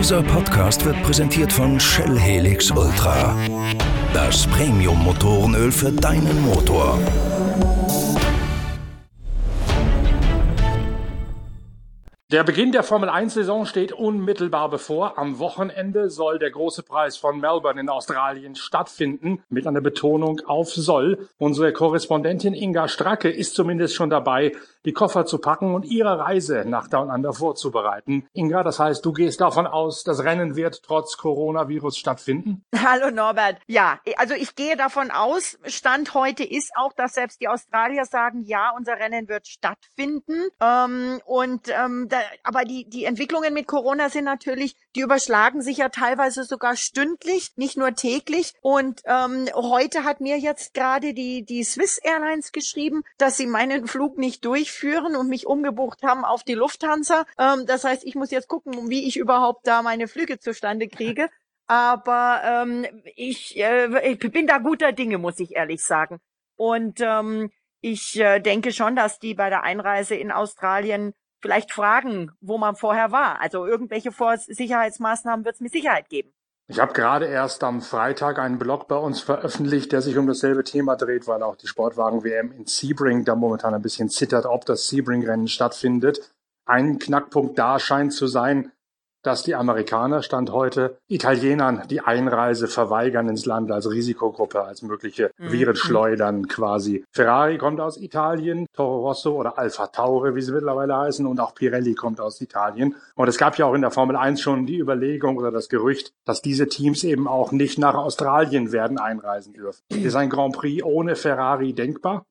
Dieser Podcast wird präsentiert von Shell Helix Ultra. Das Premium-Motorenöl für deinen Motor. Der Beginn der Formel 1-Saison steht unmittelbar bevor. Am Wochenende soll der große Preis von Melbourne in Australien stattfinden, mit einer Betonung auf soll. Unsere Korrespondentin Inga Stracke ist zumindest schon dabei, die Koffer zu packen und ihre Reise nach Down Under vorzubereiten. Inga, das heißt, du gehst davon aus, das Rennen wird trotz Coronavirus stattfinden? Hallo Norbert. Ja, also ich gehe davon aus, Stand heute ist auch, dass selbst die Australier sagen, ja, unser Rennen wird stattfinden. Ähm, und ähm, da aber die, die Entwicklungen mit Corona sind natürlich, die überschlagen sich ja teilweise sogar stündlich, nicht nur täglich. Und ähm, heute hat mir jetzt gerade die, die Swiss Airlines geschrieben, dass sie meinen Flug nicht durchführen und mich umgebucht haben auf die Lufthansa. Ähm, das heißt, ich muss jetzt gucken, wie ich überhaupt da meine Flüge zustande kriege. Aber ähm, ich, äh, ich bin da guter Dinge, muss ich ehrlich sagen. Und ähm, ich äh, denke schon, dass die bei der Einreise in Australien vielleicht fragen, wo man vorher war. Also irgendwelche Sicherheitsmaßnahmen wird es mit Sicherheit geben. Ich habe gerade erst am Freitag einen Blog bei uns veröffentlicht, der sich um dasselbe Thema dreht, weil auch die Sportwagen-WM in Sebring da momentan ein bisschen zittert, ob das Sebring-Rennen stattfindet. Ein Knackpunkt da scheint zu sein, dass die Amerikaner Stand heute Italienern die Einreise verweigern ins Land als Risikogruppe, als mögliche mhm. Virenschleudern quasi. Ferrari kommt aus Italien, Toro Rosso oder Alfa Tauri, wie sie mittlerweile heißen, und auch Pirelli kommt aus Italien. Und es gab ja auch in der Formel 1 schon die Überlegung oder das Gerücht, dass diese Teams eben auch nicht nach Australien werden einreisen dürfen. Ist ein Grand Prix ohne Ferrari denkbar?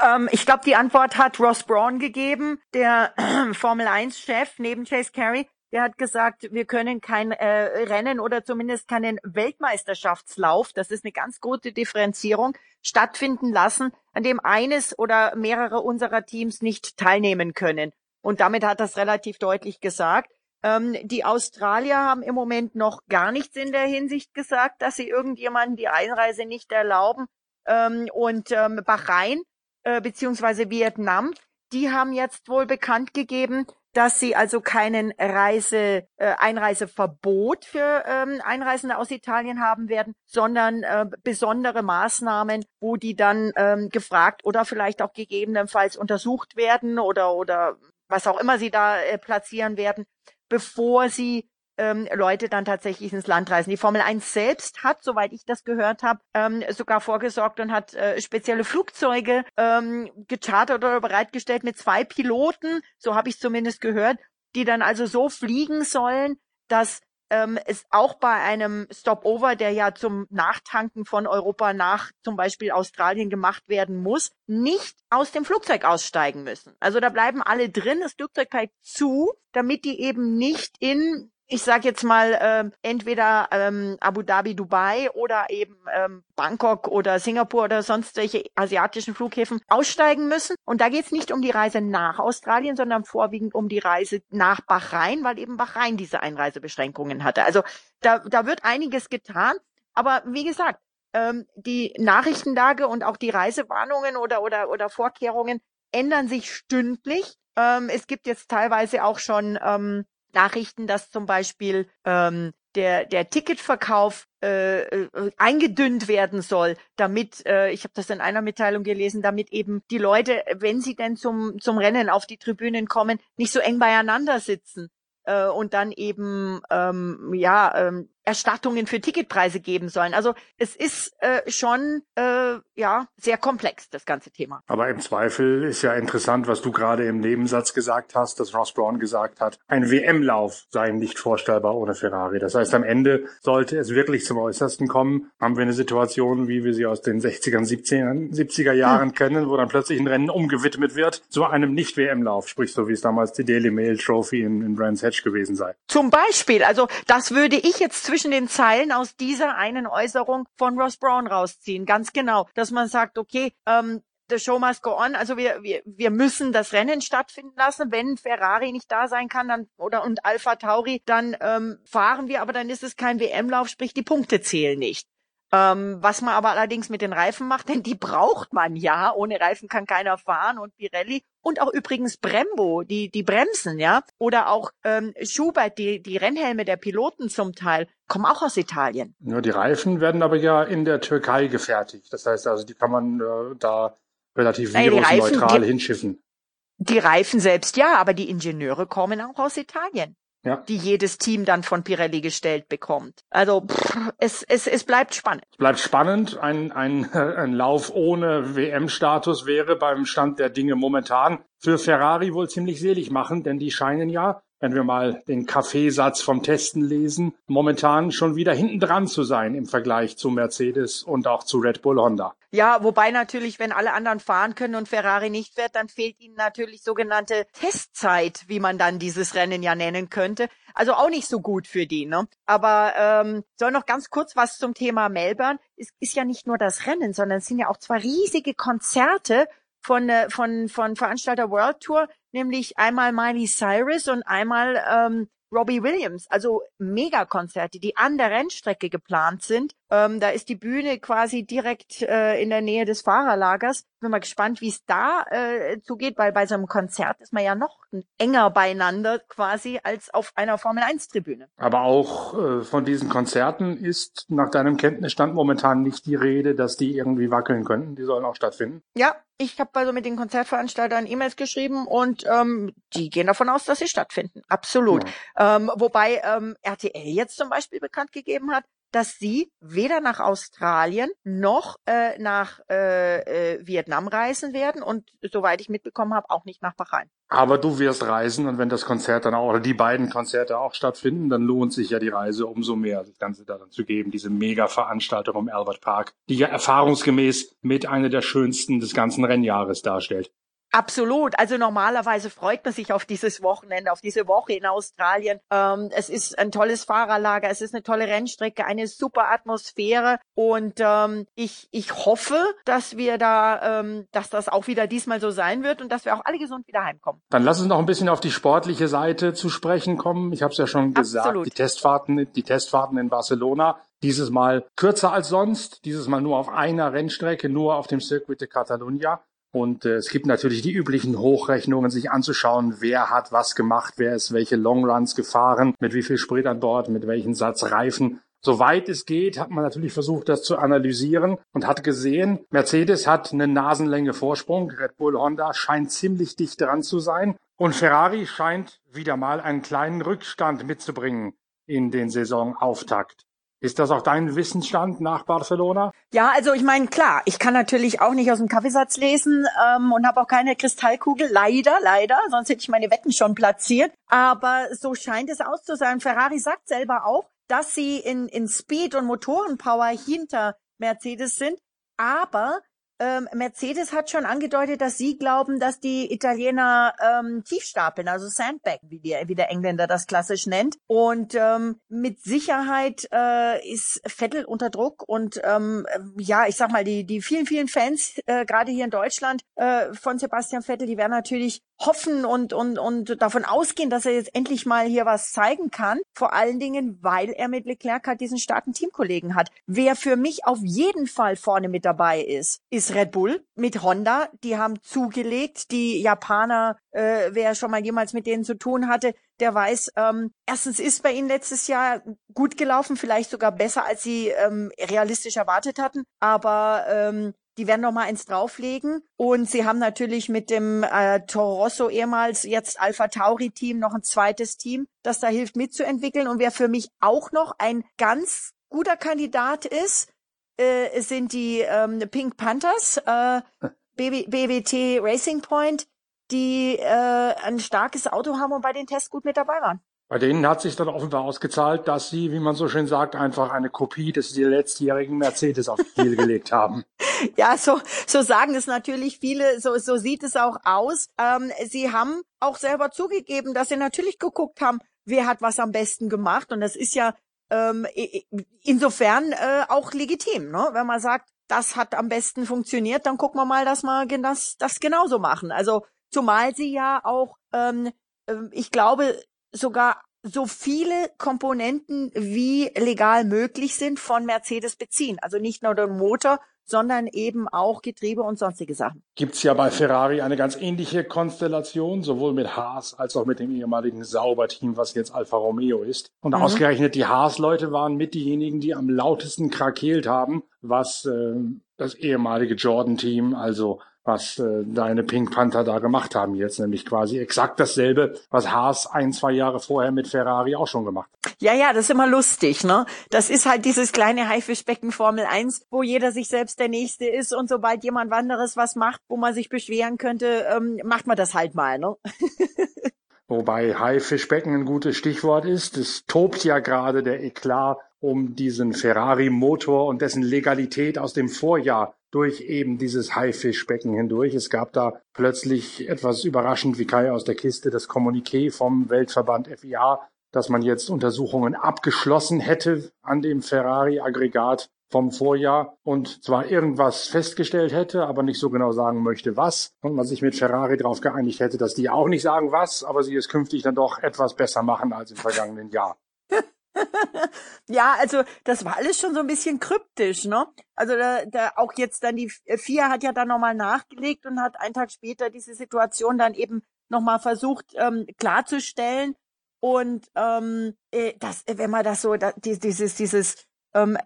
Ähm, ich glaube, die Antwort hat Ross Braun gegeben, der Formel 1-Chef neben Chase Carey der hat gesagt, wir können kein äh, Rennen oder zumindest keinen Weltmeisterschaftslauf, das ist eine ganz gute Differenzierung, stattfinden lassen, an dem eines oder mehrere unserer Teams nicht teilnehmen können. Und damit hat das relativ deutlich gesagt. Ähm, die Australier haben im Moment noch gar nichts in der Hinsicht gesagt, dass sie irgendjemanden die Einreise nicht erlauben. Ähm, und ähm, Bahrain äh, beziehungsweise Vietnam, die haben jetzt wohl bekannt gegeben, dass sie also keinen Reise, äh, Einreiseverbot für ähm, Einreisende aus Italien haben werden, sondern äh, besondere Maßnahmen, wo die dann ähm, gefragt oder vielleicht auch gegebenenfalls untersucht werden oder oder was auch immer sie da äh, platzieren werden, bevor sie ähm, Leute dann tatsächlich ins Land reisen. Die Formel 1 selbst hat, soweit ich das gehört habe, ähm, sogar vorgesorgt und hat äh, spezielle Flugzeuge ähm, gechartert oder bereitgestellt mit zwei Piloten, so habe ich zumindest gehört, die dann also so fliegen sollen, dass ähm, es auch bei einem Stopover, der ja zum Nachtanken von Europa nach zum Beispiel Australien gemacht werden muss, nicht aus dem Flugzeug aussteigen müssen. Also da bleiben alle drin, das Flugzeug bleibt zu, damit die eben nicht in ich sage jetzt mal, ähm, entweder ähm, Abu Dhabi, Dubai oder eben ähm, Bangkok oder Singapur oder sonst welche asiatischen Flughäfen aussteigen müssen. Und da geht es nicht um die Reise nach Australien, sondern vorwiegend um die Reise nach Bahrain, weil eben Bahrain diese Einreisebeschränkungen hatte. Also da, da wird einiges getan. Aber wie gesagt, ähm, die Nachrichtenlage und auch die Reisewarnungen oder, oder, oder Vorkehrungen ändern sich stündlich. Ähm, es gibt jetzt teilweise auch schon ähm, Nachrichten, dass zum Beispiel ähm, der, der Ticketverkauf äh, äh, eingedünnt werden soll, damit, äh, ich habe das in einer Mitteilung gelesen, damit eben die Leute, wenn sie denn zum, zum Rennen auf die Tribünen kommen, nicht so eng beieinander sitzen äh, und dann eben ähm, ja ähm, Erstattungen für Ticketpreise geben sollen. Also es ist äh, schon äh, ja sehr komplex das ganze Thema. Aber im Zweifel ist ja interessant, was du gerade im Nebensatz gesagt hast, dass Ross Brown gesagt hat, ein WM-Lauf sei nicht vorstellbar ohne Ferrari. Das heißt, am Ende sollte es wirklich zum Äußersten kommen, haben wir eine Situation, wie wir sie aus den 60er, 70er, 70er Jahren hm. kennen, wo dann plötzlich ein Rennen umgewidmet wird zu einem Nicht-WM-Lauf, sprich so wie es damals die Daily Mail Trophy in, in Brands Hatch gewesen sei. Zum Beispiel, also das würde ich jetzt zwischen den Zeilen aus dieser einen Äußerung von Ross Brown rausziehen. Ganz genau, dass man sagt, okay, ähm, the show must go on. Also wir, wir, wir müssen das Rennen stattfinden lassen. Wenn Ferrari nicht da sein kann, dann oder und Alpha Tauri, dann ähm, fahren wir, aber dann ist es kein WM-Lauf, sprich die Punkte zählen nicht. Ähm, was man aber allerdings mit den Reifen macht, denn die braucht man ja. Ohne Reifen kann keiner fahren und Pirelli und auch übrigens Brembo, die die Bremsen, ja, oder auch ähm, Schubert, die die Rennhelme der Piloten zum Teil kommen auch aus Italien. Ja, die Reifen werden aber ja in der Türkei gefertigt. Das heißt also, die kann man äh, da relativ virusneutral hinschiffen. Die Reifen selbst ja, aber die Ingenieure kommen auch aus Italien ja. die jedes Team dann von Pirelli gestellt bekommt. Also pff, es, es, es bleibt spannend. Es bleibt spannend. Ein, ein, ein Lauf ohne WM-Status wäre beim Stand der Dinge momentan für Ferrari wohl ziemlich selig machen, denn die scheinen ja wenn wir mal den Kaffeesatz vom Testen lesen, momentan schon wieder hinten dran zu sein im Vergleich zu Mercedes und auch zu Red Bull Honda. Ja, wobei natürlich, wenn alle anderen fahren können und Ferrari nicht wird, dann fehlt ihnen natürlich sogenannte Testzeit, wie man dann dieses Rennen ja nennen könnte. Also auch nicht so gut für die. Ne? Aber ähm, soll noch ganz kurz was zum Thema Melbourne. Es ist ja nicht nur das Rennen, sondern es sind ja auch zwei riesige Konzerte von, äh, von, von Veranstalter World Tour, nämlich einmal Miley Cyrus und einmal ähm, Robbie Williams, also Megakonzerte, die an der Rennstrecke geplant sind. Ähm, da ist die Bühne quasi direkt äh, in der Nähe des Fahrerlagers. Bin mal gespannt, wie es da äh, zugeht, weil bei so einem Konzert ist man ja noch enger beieinander quasi als auf einer Formel 1 Tribüne. Aber auch äh, von diesen Konzerten ist nach deinem Kenntnisstand momentan nicht die Rede, dass die irgendwie wackeln könnten. Die sollen auch stattfinden. Ja, ich habe also mit den Konzertveranstaltern E-Mails geschrieben und ähm, die gehen davon aus, dass sie stattfinden. Absolut. Ja. Ähm, wobei ähm, RTL jetzt zum Beispiel bekannt gegeben hat, dass sie weder nach Australien noch äh, nach äh, äh, Vietnam reisen werden und soweit ich mitbekommen habe, auch nicht nach Bahrain. Aber du wirst reisen und wenn das Konzert dann auch oder die beiden Konzerte auch stattfinden, dann lohnt sich ja die Reise umso mehr, das Ganze da dann zu geben, diese Mega-Veranstaltung im Albert Park, die ja erfahrungsgemäß mit einer der schönsten des ganzen Rennjahres darstellt. Absolut. Also normalerweise freut man sich auf dieses Wochenende, auf diese Woche in Australien. Ähm, es ist ein tolles Fahrerlager, es ist eine tolle Rennstrecke, eine super Atmosphäre und ähm, ich, ich hoffe, dass wir da, ähm, dass das auch wieder diesmal so sein wird und dass wir auch alle gesund wieder heimkommen. Dann lass uns noch ein bisschen auf die sportliche Seite zu sprechen kommen. Ich habe es ja schon gesagt, Absolut. die Testfahrten, die Testfahrten in Barcelona dieses Mal kürzer als sonst, dieses Mal nur auf einer Rennstrecke, nur auf dem Circuit de Catalunya. Und äh, es gibt natürlich die üblichen Hochrechnungen, sich anzuschauen, wer hat was gemacht, wer ist welche Longruns gefahren, mit wie viel Sprit an Bord, mit welchen Satz Reifen. Soweit es geht, hat man natürlich versucht, das zu analysieren und hat gesehen, Mercedes hat eine Nasenlänge Vorsprung, Red Bull Honda scheint ziemlich dicht dran zu sein und Ferrari scheint wieder mal einen kleinen Rückstand mitzubringen in den Saisonauftakt. Ist das auch dein Wissensstand nach Barcelona? Ja, also ich meine, klar, ich kann natürlich auch nicht aus dem Kaffeesatz lesen ähm, und habe auch keine Kristallkugel, leider, leider, sonst hätte ich meine Wetten schon platziert. Aber so scheint es aus zu sein. Ferrari sagt selber auch, dass sie in, in Speed und Motorenpower hinter Mercedes sind, aber ähm, Mercedes hat schon angedeutet, dass sie glauben, dass die Italiener ähm, tief stapeln, also Sandbaggen, wie, die, wie der Engländer das klassisch nennt. Und ähm, mit Sicherheit äh, ist Vettel unter Druck und ähm, ja, ich sag mal, die, die vielen, vielen Fans, äh, gerade hier in Deutschland, äh, von Sebastian Vettel, die werden natürlich hoffen und, und, und davon ausgehen, dass er jetzt endlich mal hier was zeigen kann. Vor allen Dingen, weil er mit Leclerc halt diesen starken Teamkollegen hat. Wer für mich auf jeden Fall vorne mit dabei ist, ist Red Bull mit Honda. Die haben zugelegt. Die Japaner, äh, wer schon mal jemals mit denen zu tun hatte, der weiß, ähm, erstens ist bei ihnen letztes Jahr gut gelaufen, vielleicht sogar besser, als sie ähm, realistisch erwartet hatten. Aber ähm, die werden noch mal eins drauflegen. Und sie haben natürlich mit dem äh, Toro Rosso ehemals jetzt Alpha Tauri Team noch ein zweites Team, das da hilft mitzuentwickeln. Und wer für mich auch noch ein ganz guter Kandidat ist, äh, sind die ähm, Pink Panthers, äh, BBT Racing Point, die äh, ein starkes Auto haben und bei den Tests gut mit dabei waren. Bei denen hat sich dann offenbar ausgezahlt, dass sie, wie man so schön sagt, einfach eine Kopie des letztjährigen Mercedes auf die Kiel gelegt haben. Ja, so, so sagen es natürlich viele, so, so sieht es auch aus. Ähm, sie haben auch selber zugegeben, dass sie natürlich geguckt haben, wer hat was am besten gemacht. Und das ist ja ähm, insofern äh, auch legitim, ne? wenn man sagt, das hat am besten funktioniert, dann gucken wir mal, dass wir das, das genauso machen. Also zumal sie ja auch, ähm, ähm ich glaube, sogar so viele Komponenten wie legal möglich sind von Mercedes beziehen. Also nicht nur den Motor, sondern eben auch Getriebe und sonstige Sachen. Gibt's ja bei Ferrari eine ganz ähnliche Konstellation, sowohl mit Haas als auch mit dem ehemaligen Sauberteam, was jetzt Alfa Romeo ist. Und mhm. ausgerechnet die Haas-Leute waren mit diejenigen, die am lautesten krakeelt haben, was äh, das ehemalige Jordan-Team, also was äh, deine Pink Panther da gemacht haben jetzt, nämlich quasi exakt dasselbe, was Haas ein, zwei Jahre vorher mit Ferrari auch schon gemacht hat. Ja, ja, das ist immer lustig, ne? Das ist halt dieses kleine Haifischbecken Formel 1, wo jeder sich selbst der Nächste ist und sobald jemand anderes was macht, wo man sich beschweren könnte, ähm, macht man das halt mal, ne? Wobei Haifischbecken ein gutes Stichwort ist. Es tobt ja gerade der Eklat um diesen Ferrari-Motor und dessen Legalität aus dem Vorjahr durch eben dieses Haifischbecken hindurch. Es gab da plötzlich etwas überraschend wie Kai aus der Kiste das Kommuniqué vom Weltverband FIA, dass man jetzt Untersuchungen abgeschlossen hätte an dem Ferrari-Aggregat vom Vorjahr und zwar irgendwas festgestellt hätte, aber nicht so genau sagen möchte, was. Und man sich mit Ferrari darauf geeinigt hätte, dass die auch nicht sagen, was, aber sie es künftig dann doch etwas besser machen als im vergangenen Jahr. ja, also das war alles schon so ein bisschen kryptisch, ne? Also da, da auch jetzt dann die FIA hat ja dann nochmal nachgelegt und hat einen Tag später diese Situation dann eben nochmal versucht ähm, klarzustellen. Und ähm, äh, das, wenn man das so, da, dieses, dieses ähm,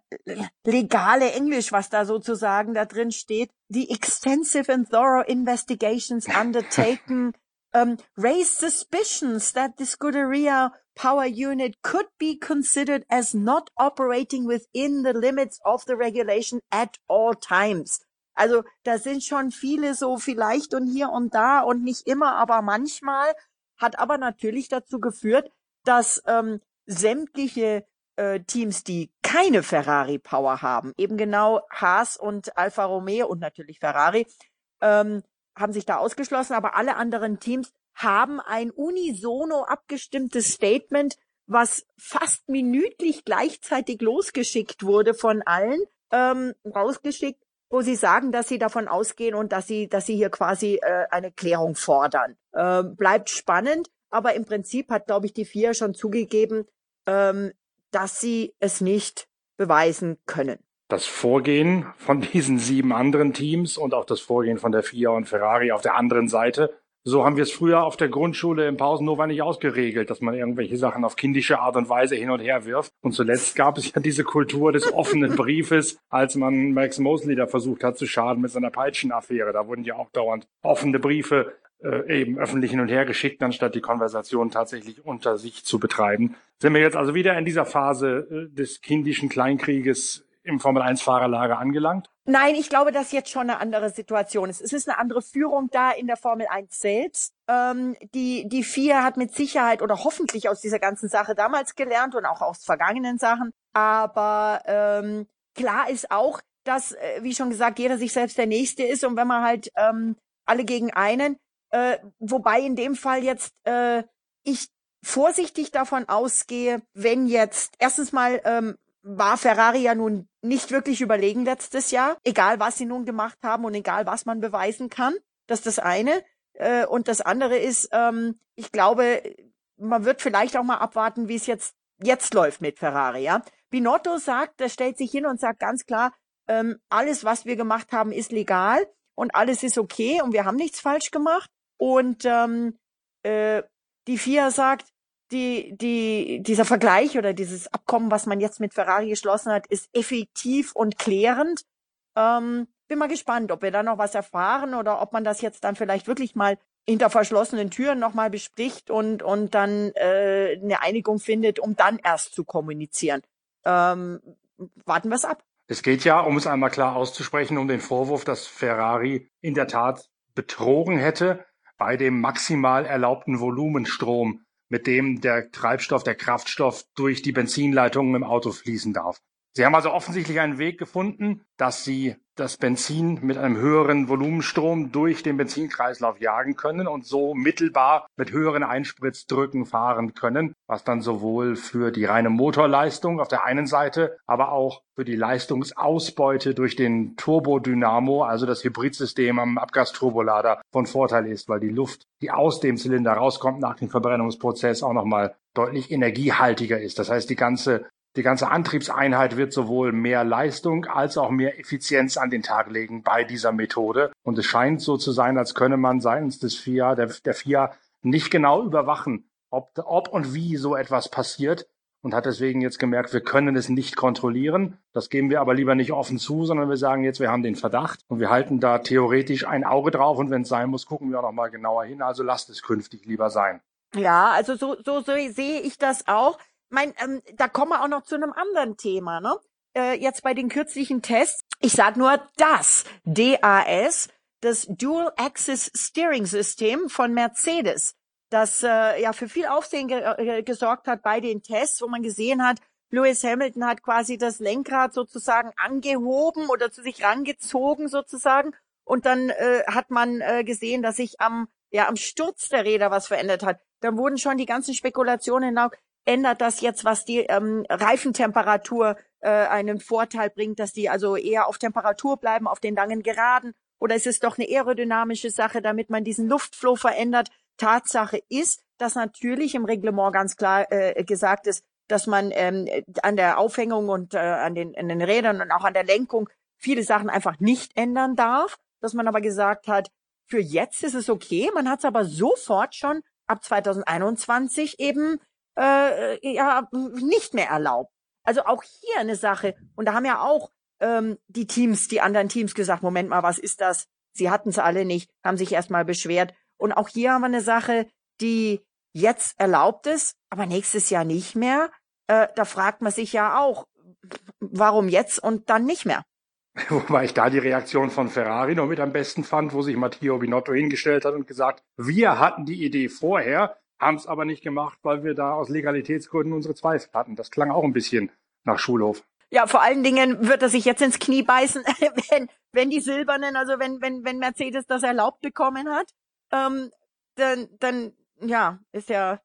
legale Englisch, was da sozusagen da drin steht, the extensive and thorough investigations undertaken um, raised suspicions that the Scuderia power unit could be considered as not operating within the limits of the regulation at all times. Also da sind schon viele so vielleicht und hier und da und nicht immer, aber manchmal hat aber natürlich dazu geführt, dass ähm, sämtliche äh, Teams, die keine Ferrari Power haben, eben genau Haas und Alfa Romeo und natürlich Ferrari, ähm, haben sich da ausgeschlossen, aber alle anderen Teams haben ein unisono abgestimmtes Statement, was fast minütlich gleichzeitig losgeschickt wurde von allen, ähm, rausgeschickt, wo sie sagen, dass sie davon ausgehen und dass sie, dass sie hier quasi äh, eine Klärung fordern. Ähm, bleibt spannend, aber im Prinzip hat, glaube ich, die vier schon zugegeben, ähm, dass sie es nicht beweisen können. Das Vorgehen von diesen sieben anderen Teams und auch das Vorgehen von der FIA und Ferrari auf der anderen Seite so haben wir es früher auf der Grundschule im Pausenhofer nicht ausgeregelt, dass man irgendwelche Sachen auf kindische Art und Weise hin und her wirft. Und zuletzt gab es ja diese Kultur des offenen Briefes, als man Max Mosley da versucht hat zu schaden mit seiner Peitschenaffäre. Da wurden ja auch dauernd offene Briefe äh, eben öffentlich hin und her geschickt, anstatt die Konversation tatsächlich unter sich zu betreiben. Sind wir jetzt also wieder in dieser Phase äh, des kindischen Kleinkrieges im Formel-1-Fahrerlager angelangt? Nein, ich glaube, dass jetzt schon eine andere Situation ist. Es ist eine andere Führung da in der Formel 1 selbst. Ähm, die, die FIA hat mit Sicherheit oder hoffentlich aus dieser ganzen Sache damals gelernt und auch aus vergangenen Sachen. Aber ähm, klar ist auch, dass, äh, wie schon gesagt, jeder sich selbst der Nächste ist. Und wenn man halt ähm, alle gegen einen, äh, wobei in dem Fall jetzt äh, ich vorsichtig davon ausgehe, wenn jetzt erstens mal ähm, war Ferrari ja nun nicht wirklich überlegen letztes Jahr, egal was sie nun gemacht haben und egal was man beweisen kann. Das ist das eine. Äh, und das andere ist, ähm, ich glaube, man wird vielleicht auch mal abwarten, wie es jetzt jetzt läuft mit Ferrari. Ja, Binotto sagt, er stellt sich hin und sagt ganz klar, ähm, alles, was wir gemacht haben, ist legal und alles ist okay und wir haben nichts falsch gemacht. Und ähm, äh, die FIA sagt, die, die, dieser Vergleich oder dieses Abkommen, was man jetzt mit Ferrari geschlossen hat, ist effektiv und klärend. Ähm, bin mal gespannt, ob wir da noch was erfahren oder ob man das jetzt dann vielleicht wirklich mal hinter verschlossenen Türen nochmal bespricht und, und dann äh, eine Einigung findet, um dann erst zu kommunizieren. Ähm, warten wir es ab. Es geht ja, um es einmal klar auszusprechen, um den Vorwurf, dass Ferrari in der Tat betrogen hätte bei dem maximal erlaubten Volumenstrom mit dem der Treibstoff, der Kraftstoff durch die Benzinleitungen im Auto fließen darf. Sie haben also offensichtlich einen Weg gefunden, dass Sie das Benzin mit einem höheren Volumenstrom durch den Benzinkreislauf jagen können und so mittelbar mit höheren Einspritzdrücken fahren können, was dann sowohl für die reine Motorleistung auf der einen Seite, aber auch für die Leistungsausbeute durch den Turbodynamo, also das Hybridsystem am Abgasturbolader von Vorteil ist, weil die Luft, die aus dem Zylinder rauskommt nach dem Verbrennungsprozess auch nochmal deutlich energiehaltiger ist. Das heißt, die ganze die ganze Antriebseinheit wird sowohl mehr Leistung als auch mehr Effizienz an den Tag legen bei dieser Methode. Und es scheint so zu sein, als könne man seitens des FIA, der, der FIA nicht genau überwachen, ob, ob und wie so etwas passiert und hat deswegen jetzt gemerkt, wir können es nicht kontrollieren. Das geben wir aber lieber nicht offen zu, sondern wir sagen jetzt, wir haben den Verdacht und wir halten da theoretisch ein Auge drauf und wenn es sein muss, gucken wir auch noch mal genauer hin. Also lasst es künftig lieber sein. Ja, also so, so, so sehe ich das auch mein, ähm, da kommen wir auch noch zu einem anderen Thema, ne? Äh, jetzt bei den kürzlichen Tests. Ich sag nur das DAS, das Dual Axis Steering System von Mercedes, das äh, ja für viel Aufsehen ge äh, gesorgt hat bei den Tests, wo man gesehen hat, Lewis Hamilton hat quasi das Lenkrad sozusagen angehoben oder zu sich rangezogen sozusagen und dann äh, hat man äh, gesehen, dass sich am ja am Sturz der Räder was verändert hat. Dann wurden schon die ganzen Spekulationen ändert das jetzt, was die ähm, Reifentemperatur äh, einen Vorteil bringt, dass die also eher auf Temperatur bleiben, auf den langen Geraden? Oder ist es doch eine aerodynamische Sache, damit man diesen Luftflow verändert? Tatsache ist, dass natürlich im Reglement ganz klar äh, gesagt ist, dass man ähm, an der Aufhängung und äh, an, den, an den Rädern und auch an der Lenkung viele Sachen einfach nicht ändern darf. Dass man aber gesagt hat, für jetzt ist es okay. Man hat es aber sofort schon ab 2021 eben äh, ja nicht mehr erlaubt. Also auch hier eine Sache. Und da haben ja auch ähm, die Teams, die anderen Teams gesagt, Moment mal, was ist das? Sie hatten es alle nicht, haben sich erstmal beschwert. Und auch hier haben wir eine Sache, die jetzt erlaubt ist, aber nächstes Jahr nicht mehr. Äh, da fragt man sich ja auch, warum jetzt und dann nicht mehr. Wobei ich da die Reaktion von Ferrari noch mit am besten fand, wo sich Matteo Binotto hingestellt hat und gesagt, wir hatten die Idee vorher, haben es aber nicht gemacht, weil wir da aus Legalitätsgründen unsere Zweifel hatten. Das klang auch ein bisschen nach Schulhof. Ja, vor allen Dingen wird er sich jetzt ins Knie beißen, wenn, wenn die Silbernen, also wenn, wenn, wenn Mercedes das erlaubt bekommen hat, ähm, dann, dann, ja, ist ja,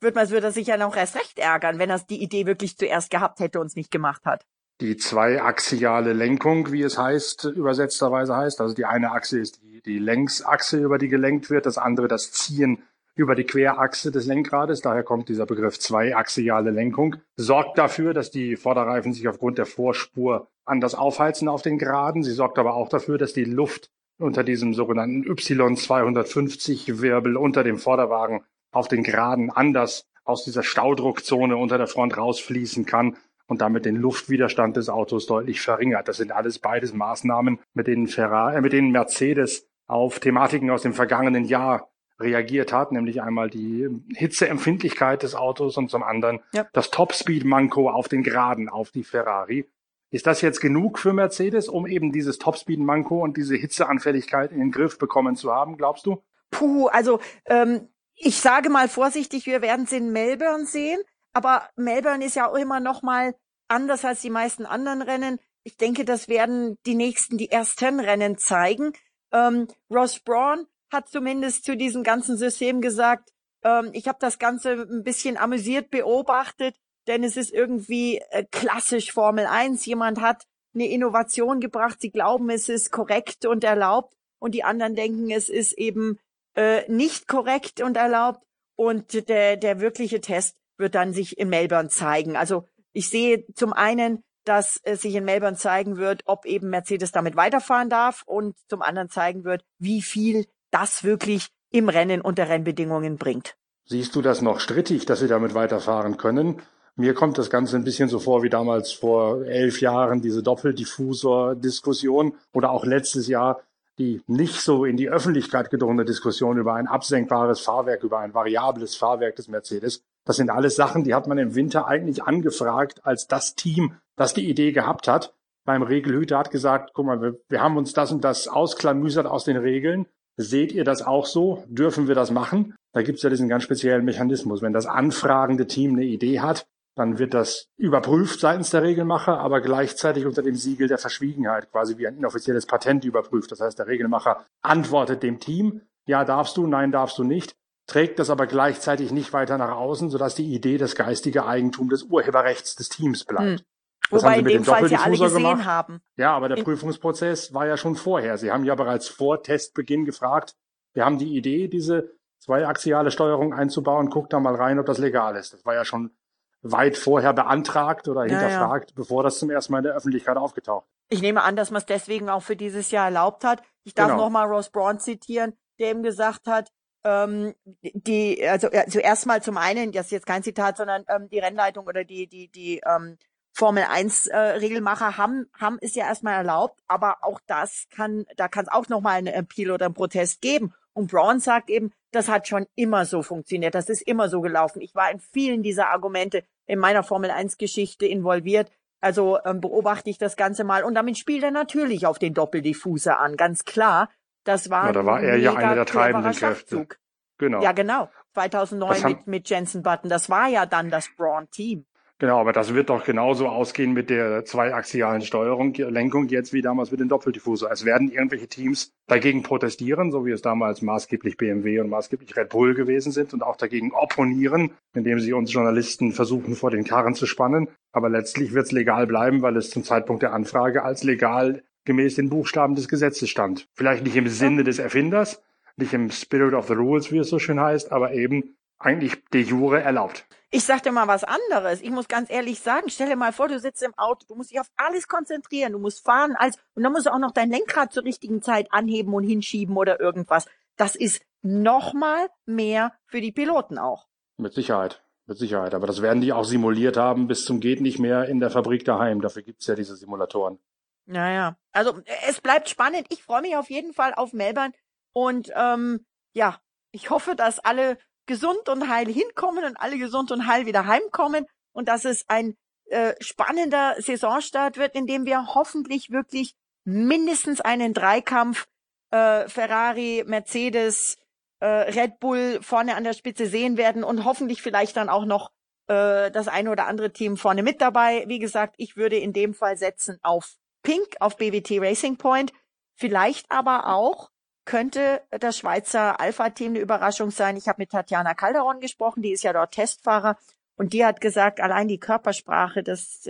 wird man, wird er sich ja noch erst recht ärgern, wenn er die Idee wirklich zuerst gehabt hätte und es nicht gemacht hat. Die zweiaxiale Lenkung, wie es heißt, übersetzterweise heißt, also die eine Achse ist die, die Längsachse, über die gelenkt wird, das andere das Ziehen über die Querachse des Lenkrades, daher kommt dieser Begriff zweiaxiale Lenkung, sorgt dafür, dass die Vorderreifen sich aufgrund der Vorspur anders aufheizen auf den Geraden. Sie sorgt aber auch dafür, dass die Luft unter diesem sogenannten Y250 Wirbel unter dem Vorderwagen auf den Geraden anders aus dieser Staudruckzone unter der Front rausfließen kann und damit den Luftwiderstand des Autos deutlich verringert. Das sind alles beides Maßnahmen, mit denen Ferrari, äh, mit denen Mercedes auf Thematiken aus dem vergangenen Jahr reagiert hat, nämlich einmal die Hitzeempfindlichkeit des Autos und zum anderen ja. das Topspeed-Manko auf den Geraden, auf die Ferrari. Ist das jetzt genug für Mercedes, um eben dieses Topspeed-Manko und diese Hitzeanfälligkeit in den Griff bekommen zu haben, glaubst du? Puh, also ähm, ich sage mal vorsichtig, wir werden es in Melbourne sehen, aber Melbourne ist ja auch immer noch mal anders als die meisten anderen Rennen. Ich denke, das werden die nächsten, die ersten Rennen zeigen. Ähm, Ross Braun hat zumindest zu diesem ganzen System gesagt, ähm, ich habe das Ganze ein bisschen amüsiert beobachtet, denn es ist irgendwie äh, klassisch Formel 1. Jemand hat eine Innovation gebracht, sie glauben, es ist korrekt und erlaubt und die anderen denken, es ist eben äh, nicht korrekt und erlaubt und der, der wirkliche Test wird dann sich in Melbourne zeigen. Also ich sehe zum einen, dass es sich in Melbourne zeigen wird, ob eben Mercedes damit weiterfahren darf und zum anderen zeigen wird, wie viel das wirklich im Rennen unter Rennbedingungen bringt. Siehst du das noch strittig, dass sie damit weiterfahren können? Mir kommt das Ganze ein bisschen so vor wie damals vor elf Jahren diese Doppeldiffusor-Diskussion oder auch letztes Jahr die nicht so in die Öffentlichkeit gedrungene Diskussion über ein absenkbares Fahrwerk, über ein variables Fahrwerk des Mercedes. Das sind alles Sachen, die hat man im Winter eigentlich angefragt als das Team, das die Idee gehabt hat. Beim Regelhüter hat gesagt, guck mal, wir, wir haben uns das und das ausklamüsert aus den Regeln. Seht ihr das auch so? Dürfen wir das machen? Da gibt es ja diesen ganz speziellen Mechanismus. Wenn das anfragende Team eine Idee hat, dann wird das überprüft seitens der Regelmacher, aber gleichzeitig unter dem Siegel der Verschwiegenheit, quasi wie ein inoffizielles Patent überprüft. Das heißt, der Regelmacher antwortet dem Team, ja darfst du, nein darfst du nicht, trägt das aber gleichzeitig nicht weiter nach außen, sodass die Idee das geistige Eigentum des Urheberrechts des Teams bleibt. Hm. Wobei in dem Fall sie alle gesehen gemacht. haben. Ja, aber der in Prüfungsprozess war ja schon vorher. Sie haben ja bereits vor Testbeginn gefragt, wir haben die Idee, diese zweiaxiale Steuerung einzubauen, guckt da mal rein, ob das legal ist. Das war ja schon weit vorher beantragt oder hinterfragt, ja, ja. bevor das zum ersten Mal in der Öffentlichkeit aufgetaucht. Ich nehme an, dass man es deswegen auch für dieses Jahr erlaubt hat. Ich darf genau. nochmal Ross Braun zitieren, der eben gesagt hat, ähm, die, also, also erstmal zum einen, das ist jetzt kein Zitat, sondern ähm, die Rennleitung oder die, die, die ähm, Formel 1 äh, Regelmacher haben, haben es ja erstmal erlaubt, aber auch das kann, da kann es auch nochmal einen Appeal oder einen Protest geben. Und Braun sagt eben, das hat schon immer so funktioniert, das ist immer so gelaufen. Ich war in vielen dieser Argumente in meiner Formel 1 Geschichte involviert. Also ähm, beobachte ich das Ganze mal. Und damit spielt er natürlich auf den Doppeldiffuser an, ganz klar. Das war, ja, da war er ja einer der treibenden Kräfte. Genau. Ja, genau. 2009 mit, mit Jensen Button. Das war ja dann das Braun-Team. Genau, aber das wird doch genauso ausgehen mit der zweiaxialen Steuerung, Lenkung jetzt wie damals mit dem Doppeldiffuser. Es werden irgendwelche Teams dagegen protestieren, so wie es damals maßgeblich BMW und maßgeblich Red Bull gewesen sind und auch dagegen opponieren, indem sie uns Journalisten versuchen, vor den Karren zu spannen. Aber letztlich wird es legal bleiben, weil es zum Zeitpunkt der Anfrage als legal gemäß den Buchstaben des Gesetzes stand. Vielleicht nicht im Sinne des Erfinders, nicht im Spirit of the Rules, wie es so schön heißt, aber eben eigentlich de jure erlaubt. Ich sag dir mal was anderes. Ich muss ganz ehrlich sagen, stell dir mal vor, du sitzt im Auto, du musst dich auf alles konzentrieren, du musst fahren, als, und dann musst du auch noch dein Lenkrad zur richtigen Zeit anheben und hinschieben oder irgendwas. Das ist nochmal mehr für die Piloten auch. Mit Sicherheit. Mit Sicherheit. Aber das werden die auch simuliert haben bis zum geht nicht mehr in der Fabrik daheim. Dafür gibt's ja diese Simulatoren. Naja. Also es bleibt spannend. Ich freue mich auf jeden Fall auf Melbourne. Und ähm, ja, ich hoffe, dass alle gesund und heil hinkommen und alle gesund und heil wieder heimkommen und dass es ein äh, spannender Saisonstart wird, in dem wir hoffentlich wirklich mindestens einen Dreikampf äh, Ferrari, Mercedes, äh, Red Bull vorne an der Spitze sehen werden und hoffentlich vielleicht dann auch noch äh, das eine oder andere Team vorne mit dabei. Wie gesagt, ich würde in dem Fall setzen auf Pink, auf BWT Racing Point, vielleicht aber auch könnte das Schweizer Alpha-Team eine Überraschung sein. Ich habe mit Tatjana Calderon gesprochen, die ist ja dort Testfahrer und die hat gesagt, allein die Körpersprache, das,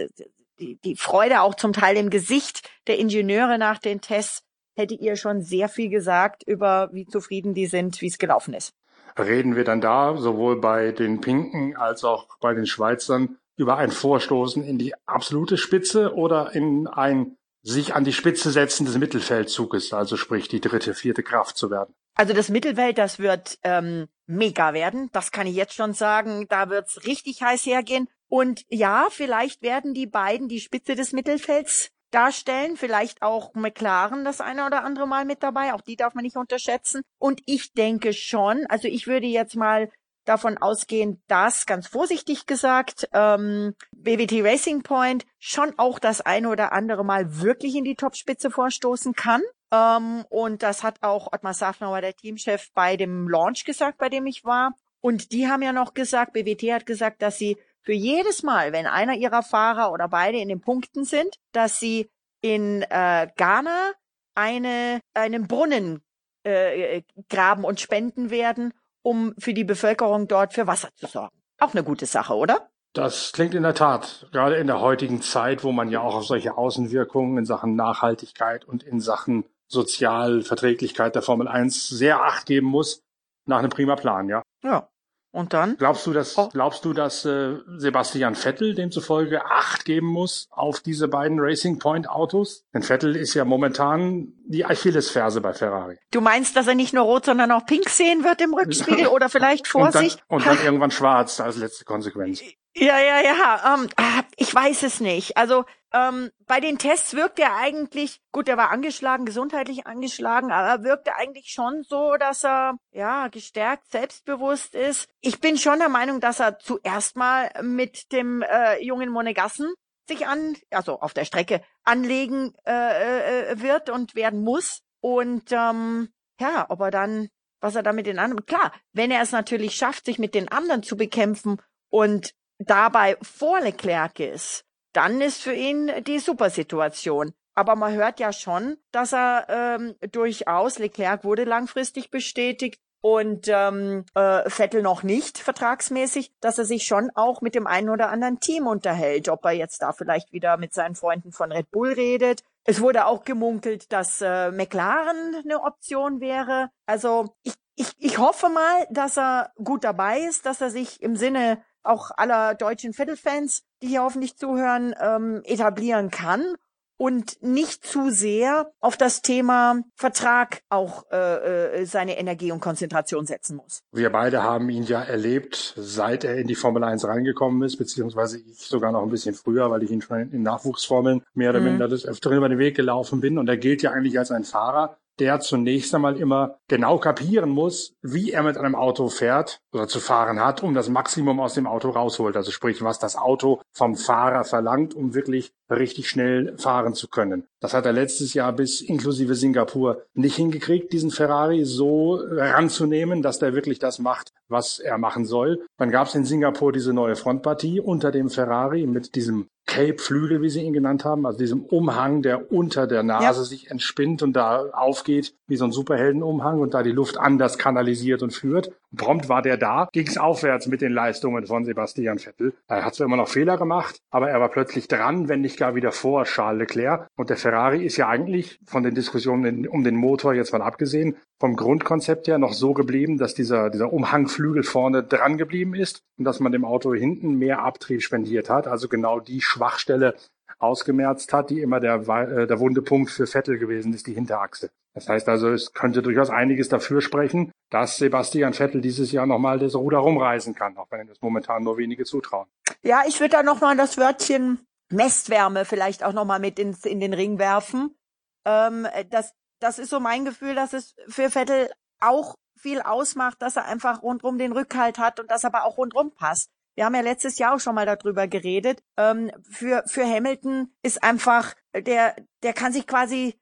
die, die Freude auch zum Teil im Gesicht der Ingenieure nach den Tests hätte ihr schon sehr viel gesagt über, wie zufrieden die sind, wie es gelaufen ist. Reden wir dann da sowohl bei den Pinken als auch bei den Schweizern über ein Vorstoßen in die absolute Spitze oder in ein sich an die Spitze setzen des Mittelfeldzuges, also sprich die dritte, vierte Kraft zu werden. Also das Mittelfeld, das wird ähm, mega werden, das kann ich jetzt schon sagen. Da wird's richtig heiß hergehen. Und ja, vielleicht werden die beiden die Spitze des Mittelfelds darstellen, vielleicht auch McLaren das eine oder andere Mal mit dabei, auch die darf man nicht unterschätzen. Und ich denke schon, also ich würde jetzt mal davon ausgehen, dass, ganz vorsichtig gesagt, ähm, BWT Racing Point schon auch das eine oder andere Mal wirklich in die Topspitze vorstoßen kann. Ähm, und das hat auch Ottmar Safnauer, der Teamchef, bei dem Launch gesagt, bei dem ich war. Und die haben ja noch gesagt, BWT hat gesagt, dass sie für jedes Mal, wenn einer ihrer Fahrer oder beide in den Punkten sind, dass sie in äh, Ghana eine, einen Brunnen äh, graben und spenden werden, um für die Bevölkerung dort für Wasser zu sorgen. Auch eine gute Sache, oder? Das klingt in der Tat, gerade in der heutigen Zeit, wo man ja auch auf solche Außenwirkungen in Sachen Nachhaltigkeit und in Sachen Sozialverträglichkeit der Formel 1 sehr acht geben muss, nach einem prima Plan, ja. Ja. Und dann? Glaubst du, dass, oh. glaubst du, dass äh, Sebastian Vettel demzufolge Acht geben muss auf diese beiden Racing Point Autos? Denn Vettel ist ja momentan die Achillesferse bei Ferrari. Du meinst, dass er nicht nur rot, sondern auch pink sehen wird im Rückspiegel oder vielleicht vor und dann? Und dann irgendwann schwarz als letzte Konsequenz. Ja, ja, ja. Ähm, ah, ich weiß es nicht. Also ähm, bei den Tests wirkt er eigentlich, gut, er war angeschlagen, gesundheitlich angeschlagen, aber wirkt er eigentlich schon so, dass er ja gestärkt, selbstbewusst ist. Ich bin schon der Meinung, dass er zuerst mal mit dem äh, jungen Monegassen sich an, also auf der Strecke anlegen äh, äh, wird und werden muss. Und ähm, ja, ob er dann, was er da mit den anderen, klar, wenn er es natürlich schafft, sich mit den anderen zu bekämpfen und dabei vor Leclerc ist, dann ist für ihn die Supersituation. Aber man hört ja schon, dass er ähm, durchaus, Leclerc wurde langfristig bestätigt, und ähm, äh, Vettel noch nicht vertragsmäßig, dass er sich schon auch mit dem einen oder anderen Team unterhält, ob er jetzt da vielleicht wieder mit seinen Freunden von Red Bull redet. Es wurde auch gemunkelt, dass äh, McLaren eine Option wäre. Also ich, ich, ich hoffe mal, dass er gut dabei ist, dass er sich im Sinne auch aller deutschen Vettel-Fans, die hier hoffentlich zuhören, ähm, etablieren kann und nicht zu sehr auf das Thema Vertrag auch äh, äh, seine Energie und Konzentration setzen muss. Wir beide haben ihn ja erlebt, seit er in die Formel 1 reingekommen ist, beziehungsweise ich sogar noch ein bisschen früher, weil ich ihn schon in Nachwuchsformeln mehr oder mhm. minder des Öfteren über den Weg gelaufen bin. Und er gilt ja eigentlich als ein Fahrer, der zunächst einmal immer genau kapieren muss, wie er mit einem Auto fährt oder zu fahren hat, um das Maximum aus dem Auto rausholt. Also sprich, was das Auto vom Fahrer verlangt, um wirklich richtig schnell fahren zu können. Das hat er letztes Jahr bis inklusive Singapur nicht hingekriegt, diesen Ferrari so ranzunehmen, dass der wirklich das macht, was er machen soll. Dann gab es in Singapur diese neue Frontpartie unter dem Ferrari mit diesem Cape-Flügel, wie sie ihn genannt haben, also diesem Umhang, der unter der Nase ja. sich entspinnt und da aufgeht wie so ein Superheldenumhang und da die Luft anders kanalisiert und führt. Prompt war der da, ging es aufwärts mit den Leistungen von Sebastian Vettel. Er hat zwar immer noch Fehler gemacht, aber er war plötzlich dran, wenn nicht gar wieder vor Charles Leclerc. Und der Ferrari ist ja eigentlich von den Diskussionen um den Motor jetzt mal abgesehen, vom Grundkonzept her noch so geblieben, dass dieser, dieser Umhangflügel vorne dran geblieben ist und dass man dem Auto hinten mehr Abtrieb spendiert hat. Also genau die Schwachstelle ausgemerzt hat, die immer der, äh, der wunde Punkt für Vettel gewesen ist, die Hinterachse. Das heißt also, es könnte durchaus einiges dafür sprechen, dass Sebastian Vettel dieses Jahr nochmal das Ruder rumreißen kann, auch wenn das momentan nur wenige zutrauen. Ja, ich würde da nochmal das Wörtchen Messwärme vielleicht auch nochmal mit ins, in den Ring werfen. Ähm, das, das ist so mein Gefühl, dass es für Vettel auch viel ausmacht, dass er einfach rundrum den Rückhalt hat und dass er aber auch rundrum passt. Wir haben ja letztes Jahr auch schon mal darüber geredet. Ähm, für, für Hamilton ist einfach, der, der kann sich quasi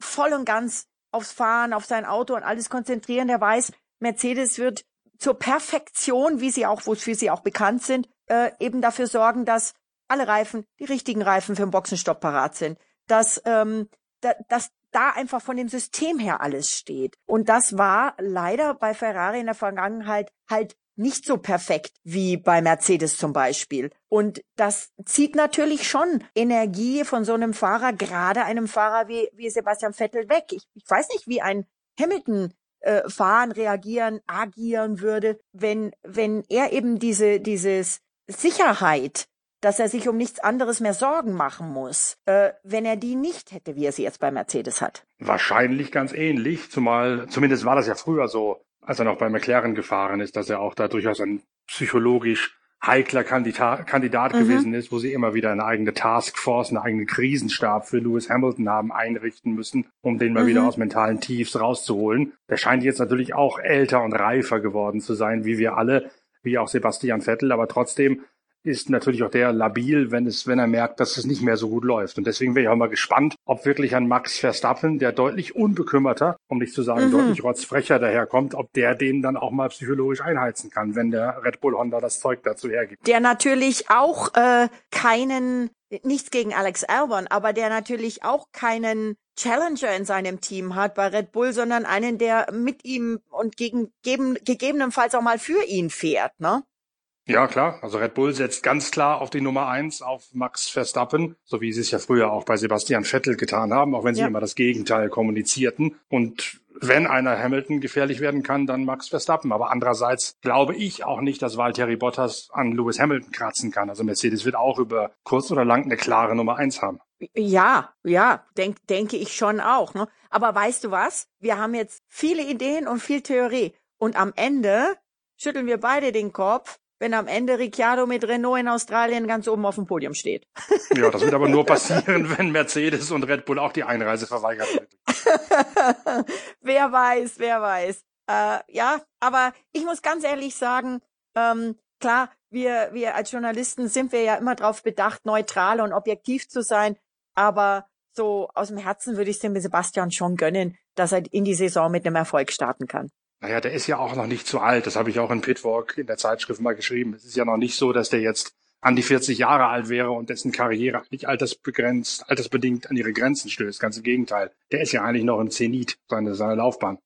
voll und ganz aufs Fahren, auf sein Auto und alles konzentrieren. Der weiß, Mercedes wird zur Perfektion, wie sie auch, wofür sie auch bekannt sind, äh, eben dafür sorgen, dass alle Reifen, die richtigen Reifen für den Boxenstopp parat sind. Dass, ähm, da, dass da einfach von dem System her alles steht. Und das war leider bei Ferrari in der Vergangenheit halt nicht so perfekt wie bei Mercedes zum Beispiel. Und das zieht natürlich schon Energie von so einem Fahrer, gerade einem Fahrer wie, wie Sebastian Vettel weg. Ich, ich weiß nicht, wie ein Hamilton äh, fahren, reagieren, agieren würde, wenn, wenn er eben diese, dieses Sicherheit, dass er sich um nichts anderes mehr Sorgen machen muss, äh, wenn er die nicht hätte, wie er sie jetzt bei Mercedes hat. Wahrscheinlich ganz ähnlich, zumal, zumindest war das ja früher so als er noch bei McLaren gefahren ist, dass er auch da durchaus ein psychologisch heikler Kandidat, Kandidat mhm. gewesen ist, wo sie immer wieder eine eigene Taskforce, einen eigenen Krisenstab für Lewis Hamilton haben einrichten müssen, um den mal mhm. wieder aus mentalen Tiefs rauszuholen. Der scheint jetzt natürlich auch älter und reifer geworden zu sein, wie wir alle, wie auch Sebastian Vettel, aber trotzdem ist natürlich auch der labil, wenn es, wenn er merkt, dass es nicht mehr so gut läuft. Und deswegen wäre ich auch mal gespannt, ob wirklich ein Max Verstappen, der deutlich unbekümmerter, um nicht zu sagen mhm. deutlich rotzfrecher daherkommt, ob der den dann auch mal psychologisch einheizen kann, wenn der Red Bull Honda das Zeug dazu hergibt. Der natürlich auch äh, keinen nichts gegen Alex Albon, aber der natürlich auch keinen Challenger in seinem Team hat bei Red Bull, sondern einen, der mit ihm und gegen, geben, gegebenenfalls auch mal für ihn fährt, ne? Ja, klar. Also Red Bull setzt ganz klar auf die Nummer eins, auf Max Verstappen, so wie sie es ja früher auch bei Sebastian Vettel getan haben, auch wenn sie ja. immer das Gegenteil kommunizierten. Und wenn einer Hamilton gefährlich werden kann, dann Max Verstappen. Aber andererseits glaube ich auch nicht, dass Valtteri Bottas an Lewis Hamilton kratzen kann. Also Mercedes wird auch über kurz oder lang eine klare Nummer eins haben. Ja, ja, denk, denke ich schon auch. Ne? Aber weißt du was? Wir haben jetzt viele Ideen und viel Theorie. Und am Ende schütteln wir beide den Kopf wenn am Ende Ricciardo mit Renault in Australien ganz oben auf dem Podium steht. Ja, das wird aber nur passieren, wenn Mercedes und Red Bull auch die Einreise verweigert wird. wer weiß, wer weiß. Äh, ja, aber ich muss ganz ehrlich sagen, ähm, klar, wir, wir als Journalisten sind wir ja immer darauf bedacht, neutral und objektiv zu sein. Aber so aus dem Herzen würde ich es dem Sebastian schon gönnen, dass er in die Saison mit einem Erfolg starten kann. Naja, der ist ja auch noch nicht zu alt. Das habe ich auch in Pitwalk in der Zeitschrift mal geschrieben. Es ist ja noch nicht so, dass der jetzt an die 40 Jahre alt wäre und dessen Karriere eigentlich altersbegrenzt, altersbedingt an ihre Grenzen stößt. Ganz im Gegenteil. Der ist ja eigentlich noch im Zenit seiner seine Laufbahn.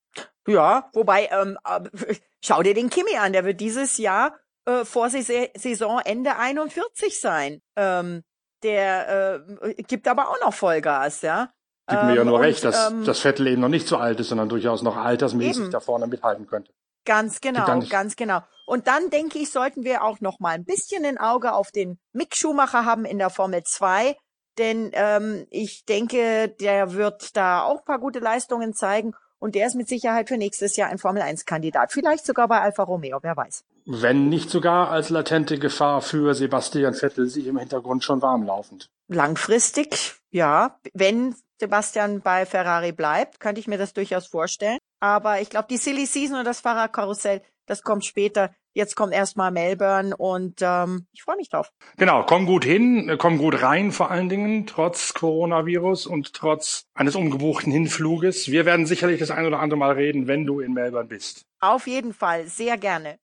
Ja, wobei, ähm, äh, schau dir den Kimi an, der wird dieses Jahr äh, vor Saisonende 41 sein. Ähm, der äh, gibt aber auch noch Vollgas, ja. Gibt mir ja ähm, nur und, recht, dass ähm, das Vettel eben noch nicht so alt ist, sondern durchaus noch altersmäßig eben. da vorne mithalten könnte. Ganz genau, ganz genau. Und dann denke ich, sollten wir auch noch mal ein bisschen ein Auge auf den Mick Schumacher haben in der Formel 2, denn ähm, ich denke, der wird da auch ein paar gute Leistungen zeigen und der ist mit Sicherheit für nächstes Jahr ein Formel 1 Kandidat, vielleicht sogar bei Alfa Romeo, wer weiß. Wenn nicht sogar als latente Gefahr für Sebastian Vettel sich im Hintergrund schon warm laufend. Langfristig, ja, wenn Sebastian bei Ferrari bleibt, könnte ich mir das durchaus vorstellen. Aber ich glaube, die Silly Season und das Fahrradkarussell, das kommt später. Jetzt kommt erstmal Melbourne und ähm, ich freue mich drauf. Genau, komm gut hin, komm gut rein vor allen Dingen, trotz Coronavirus und trotz eines ungebuchten Hinfluges. Wir werden sicherlich das ein oder andere Mal reden, wenn du in Melbourne bist. Auf jeden Fall, sehr gerne.